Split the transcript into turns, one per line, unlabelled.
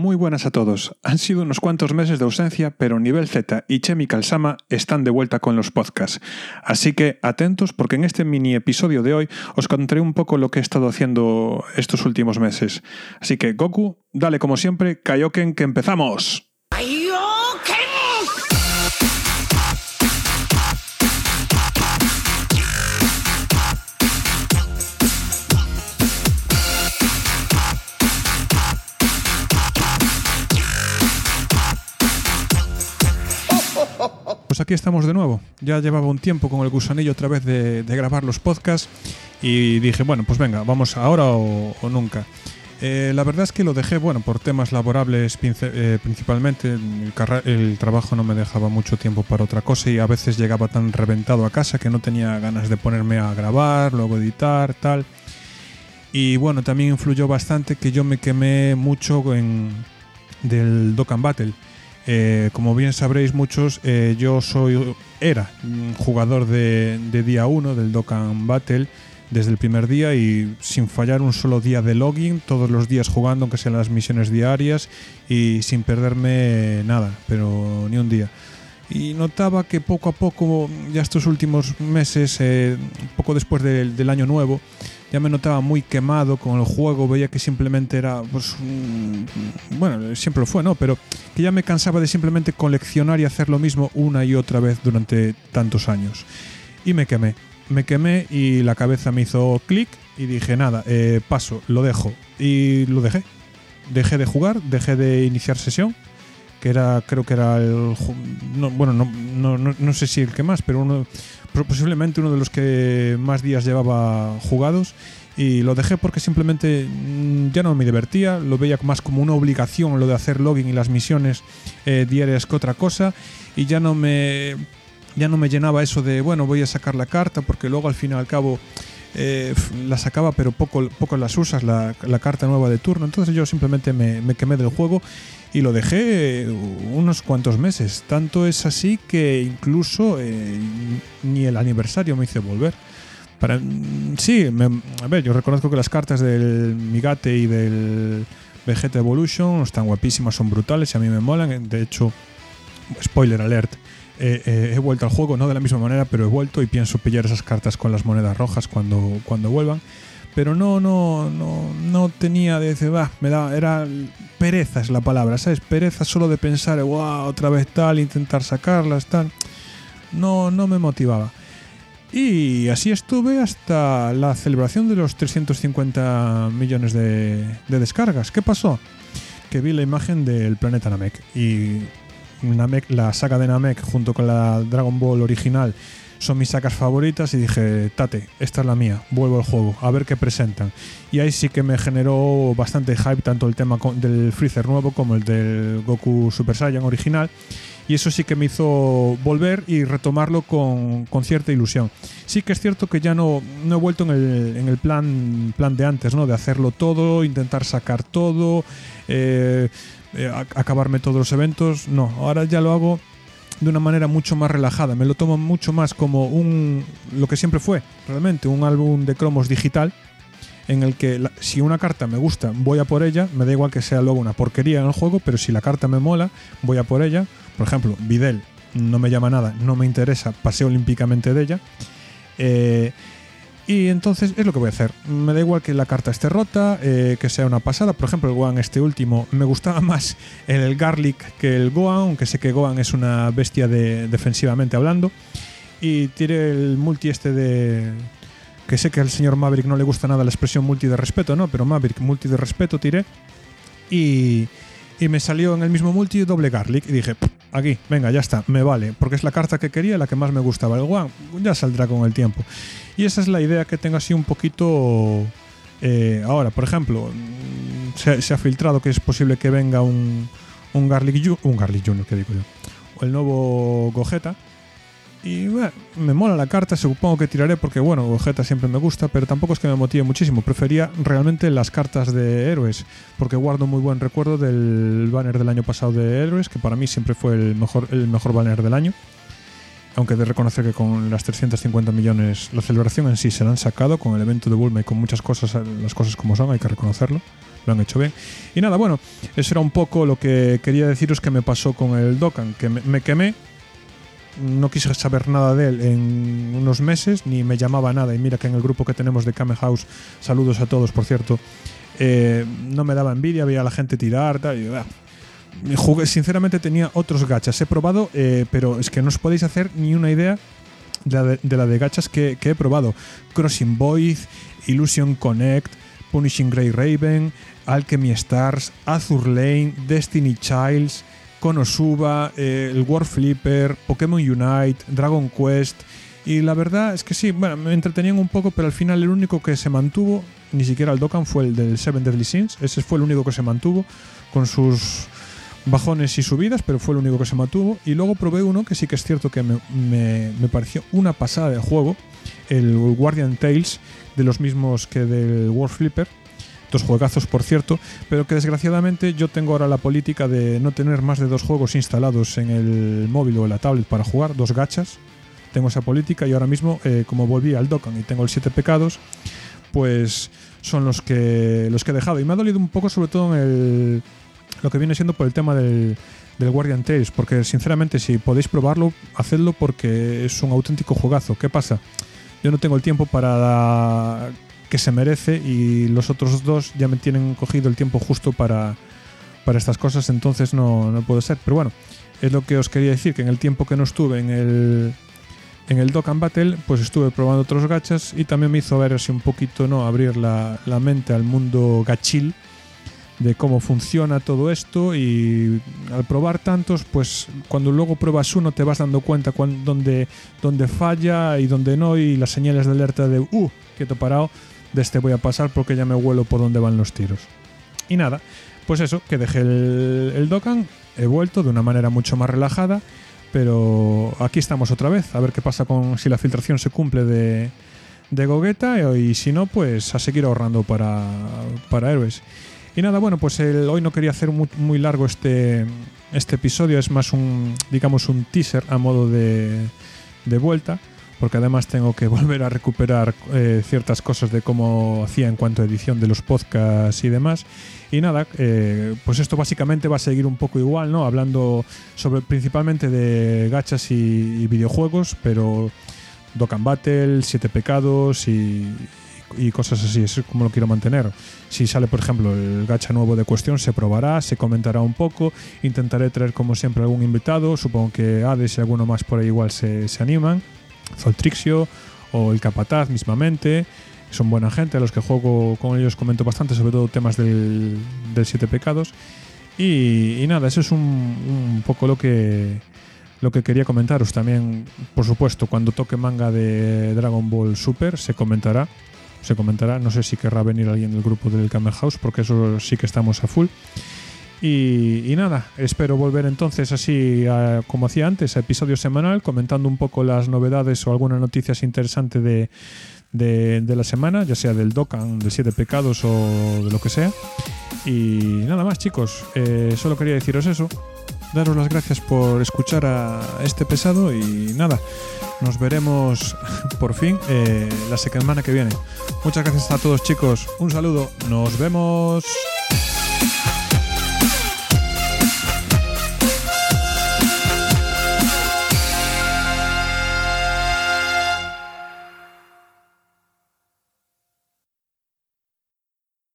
Muy buenas a todos. Han sido unos cuantos meses de ausencia, pero Nivel Z y Chemical Sama están de vuelta con los podcasts. Así que atentos porque en este mini episodio de hoy os contaré un poco lo que he estado haciendo estos últimos meses. Así que Goku, dale como siempre, Kaioken, que empezamos. Pues aquí estamos de nuevo. Ya llevaba un tiempo con el gusanillo otra vez de, grabar los podcasts y dije, bueno, pues venga, vamos ahora o, nunca. Eh, la verdad es que lo dejé, bueno, por temas laborables eh, principalmente. El, trabajo no me dejaba mucho tiempo para otra cosa y a veces llegaba tan reventado a casa que no tenía ganas de ponerme a grabar, luego editar, tal. Y bueno, también influyó bastante que yo me quemé mucho en, del Dokkan Battle. Eh, como bien sabréis muchos, eh, yo soy era jugador de, día 1 del Dokkan Battle desde el primer día y sin fallar un solo día de login, todos los días jugando, aunque sean las misiones diarias y sin perderme nada, pero ni un día. Y notaba que poco a poco, ya estos últimos meses, eh, poco después del año nuevo, ya me notaba muy quemado con el juego, veía que simplemente era, pues, bueno, siempre lo fue, ¿no? Pero que ya me cansaba de simplemente coleccionar y hacer lo mismo una y otra vez durante tantos años. Y me quemé, me quemé y la cabeza me hizo clic y dije, nada, eh, paso, lo dejo. Y lo dejé. Dejé de jugar, dejé de iniciar sesión que era creo que era el bueno no, no, no, sé si el que más pero uno posiblemente uno de los que más días llevaba jugados y lo dejé porque simplemente mm, ya no me divertía, lo veía más como una obligación lo de hacer login y las misiones eh, diarias que otra cosa y ya no me ya no me llenaba eso de bueno voy a sacar la carta porque luego al fin y al cabo eh, la sacaba pero poco, poco las usas la, carta nueva de turno entonces yo simplemente me, me quemé del juego y lo dejé unos cuantos meses. Tanto es así que incluso eh, ni el aniversario me hice volver. Para, sí, a ver, yo reconozco que las cartas del Migate y del Vegeta Evolution están guapísimas, son brutales y a mí me molan. De hecho, spoiler alert, eh, eh, he vuelto al juego, no de la misma manera, pero he vuelto y pienso pillar esas cartas con las monedas rojas cuando, cuando vuelvan pero no, no, no, no tenía de decir, va, me da, era pereza es la palabra, ¿sabes? Pereza solo de pensar, wow, otra vez tal, intentar sacarlas, tal. No, no me motivaba. Y así estuve hasta la celebración de los 350 millones de, de descargas. ¿Qué pasó? Que vi la imagen del planeta Namek y Namek, la saga de Namek junto con la Dragon Ball original son mis sacas favoritas y dije, tate, esta es la mía, vuelvo al juego, a ver qué presentan. Y ahí sí que me generó bastante hype tanto el tema del Freezer nuevo como el del Goku Super Saiyan original. Y eso sí que me hizo volver y retomarlo con, cierta ilusión. Sí que es cierto que ya no, no he vuelto en el, en el plan, plan de antes, ¿no? De hacerlo todo, intentar sacar todo, eh, eh, acabarme todos los eventos. No, ahora ya lo hago de una manera mucho más relajada. Me lo tomo mucho más como un lo que siempre fue, realmente, un álbum de cromos digital en el que si una carta me gusta, voy a por ella, me da igual que sea luego una porquería en el juego, pero si la carta me mola, voy a por ella. Por ejemplo, Videl no me llama nada, no me interesa, paseo olímpicamente de ella. Eh, y entonces es lo que voy a hacer. Me da igual que la carta esté rota, eh, que sea una pasada. Por ejemplo, el Gohan, este último, me gustaba más el Garlic que el Gohan, aunque sé que Gohan es una bestia de, defensivamente hablando. Y tiré el multi este de. Que sé que al señor Maverick no le gusta nada la expresión multi de respeto, ¿no? Pero Maverick, multi de respeto, tiré. Y, y me salió en el mismo multi doble Garlic. Y dije, aquí, venga, ya está, me vale, porque es la carta que quería, la que más me gustaba. El One ya saldrá con el tiempo. Y esa es la idea que tengo así un poquito eh, ahora. Por ejemplo, mm, se, ha filtrado que es posible que venga un, un Garlic, un Garlic Junior, que digo yo, o el nuevo Gogeta y bueno, me mola la carta, supongo que tiraré porque, bueno, Gogeta siempre me gusta, pero tampoco es que me motive muchísimo. Prefería realmente las cartas de héroes, porque guardo muy buen recuerdo del banner del año pasado de héroes, que para mí siempre fue el mejor, el mejor banner del año. Aunque de reconocer que con las 350 millones, la celebración en sí se la han sacado, con el evento de Bulma y con muchas cosas, las cosas como son, hay que reconocerlo. lo han hecho bien. Y nada, bueno, eso era un poco lo que quería deciros que me pasó con el Dokkan, que me, quemé, no quise saber nada de él en unos meses, ni me llamaba nada. Y mira que en el grupo que tenemos de Kame House, saludos a todos, por cierto, eh, no me daba envidia, veía a la gente tirar, tal, y, ah, jugué, sinceramente tenía otros gachas. He probado, eh, pero es que no os podéis hacer ni una idea de la de, gachas que, he probado. Crossing Void, Illusion Connect, Punishing Grey Raven, Alchemy Stars, Azur Lane, Destiny Childs, Konosuba, eh, el War Flipper, Pokémon Unite, Dragon Quest. Y la verdad es que sí, bueno, me entretenían un poco, pero al final el único que se mantuvo ni siquiera el Dokkan fue el del Seven Deadly Sins. Ese fue el único que se mantuvo con sus bajones y subidas, pero fue el único que se mantuvo. Y luego probé uno que sí que es cierto que me, pareció una pasada de juego, el Guardian Tales, de los mismos que del World Flipper. Dos juegazos, por cierto, pero que desgraciadamente yo tengo ahora la política de no tener más de dos juegos instalados en el móvil o en la tablet para jugar, dos gachas. Tengo esa política y ahora mismo, eh, como volví al Dokkan y tengo el Siete Pecados, pues son los que, los que he dejado. Y me ha dolido un poco, sobre todo en el, lo que viene siendo por el tema del, del Guardian Tales, porque sinceramente, si podéis probarlo, hacedlo porque es un auténtico juegazo. ¿Qué pasa? Yo no tengo el tiempo para que se merece y los otros dos ya me tienen cogido el tiempo justo para, para estas cosas, entonces no, no puedo ser. Pero bueno, es lo que os quería decir, que en el tiempo que no estuve en el, en el Dokkan Battle, pues estuve probando otros gachas y también me hizo ver así un poquito, ¿no? Abrir la, mente al mundo gachil de cómo funciona todo esto y al probar tantos, pues cuando luego pruebas uno te vas dando cuenta dónde, dónde falla y dónde no y las señales de alerta de, uh, quieto parado, de este voy a pasar porque ya me huelo por dónde van los tiros. Y nada, pues eso, que dejé el, el Dokkan, he vuelto de una manera mucho más relajada pero aquí estamos otra vez, a ver qué pasa con si la filtración se cumple de, de y si no, pues a seguir ahorrando para, para héroes. Y nada, bueno, pues hoy no quería hacer muy, largo este, este episodio, es más un, digamos, un teaser a modo de, de vuelta, porque además tengo que volver a recuperar eh, ciertas cosas de cómo hacía en cuanto a edición de los podcasts y demás. Y nada, eh, pues esto básicamente va a seguir un poco igual, ¿no? Hablando sobre principalmente de gachas y, videojuegos, pero Dokkan Battle, Siete Pecados y, cosas así. Es como lo quiero mantener. Si sale, por ejemplo, el gacha nuevo de cuestión, se probará, se comentará un poco. Intentaré traer, como siempre, algún invitado. Supongo que Hades y alguno más por ahí igual se, se animan. Zoltrixio o el Capataz mismamente son buena gente, a los que juego con ellos comento bastante, sobre todo temas del, Siete Pecados. Y, nada, eso es un, poco lo que, lo que quería comentaros. También, por supuesto, cuando toque manga de Dragon Ball Super, se comentará. Se comentará, no sé si querrá venir alguien del grupo del Camel House, porque eso sí que estamos a full. Y, nada, espero volver entonces así como hacía antes, a episodio semanal, comentando un poco las novedades o algunas noticias interesantes de, de, la semana, ya sea del Dokkan, de Siete Pecados o de lo que sea. Y nada más, chicos, eh, solo quería deciros eso. Daros las gracias por escuchar a este pesado y nada, nos veremos por fin eh, la semana que viene. Muchas gracias a todos, chicos. Un saludo, nos vemos.